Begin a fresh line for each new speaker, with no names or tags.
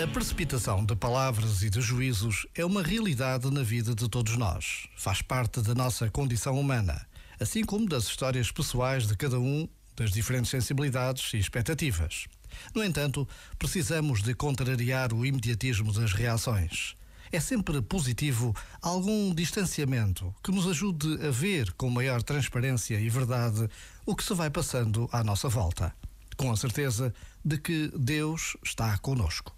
A precipitação de palavras e de juízos é uma realidade na vida de todos nós. Faz parte da nossa condição humana, assim como das histórias pessoais de cada um, das diferentes sensibilidades e expectativas. No entanto, precisamos de contrariar o imediatismo das reações. É sempre positivo algum distanciamento que nos ajude a ver com maior transparência e verdade o que se vai passando à nossa volta. Com a certeza de que Deus está conosco.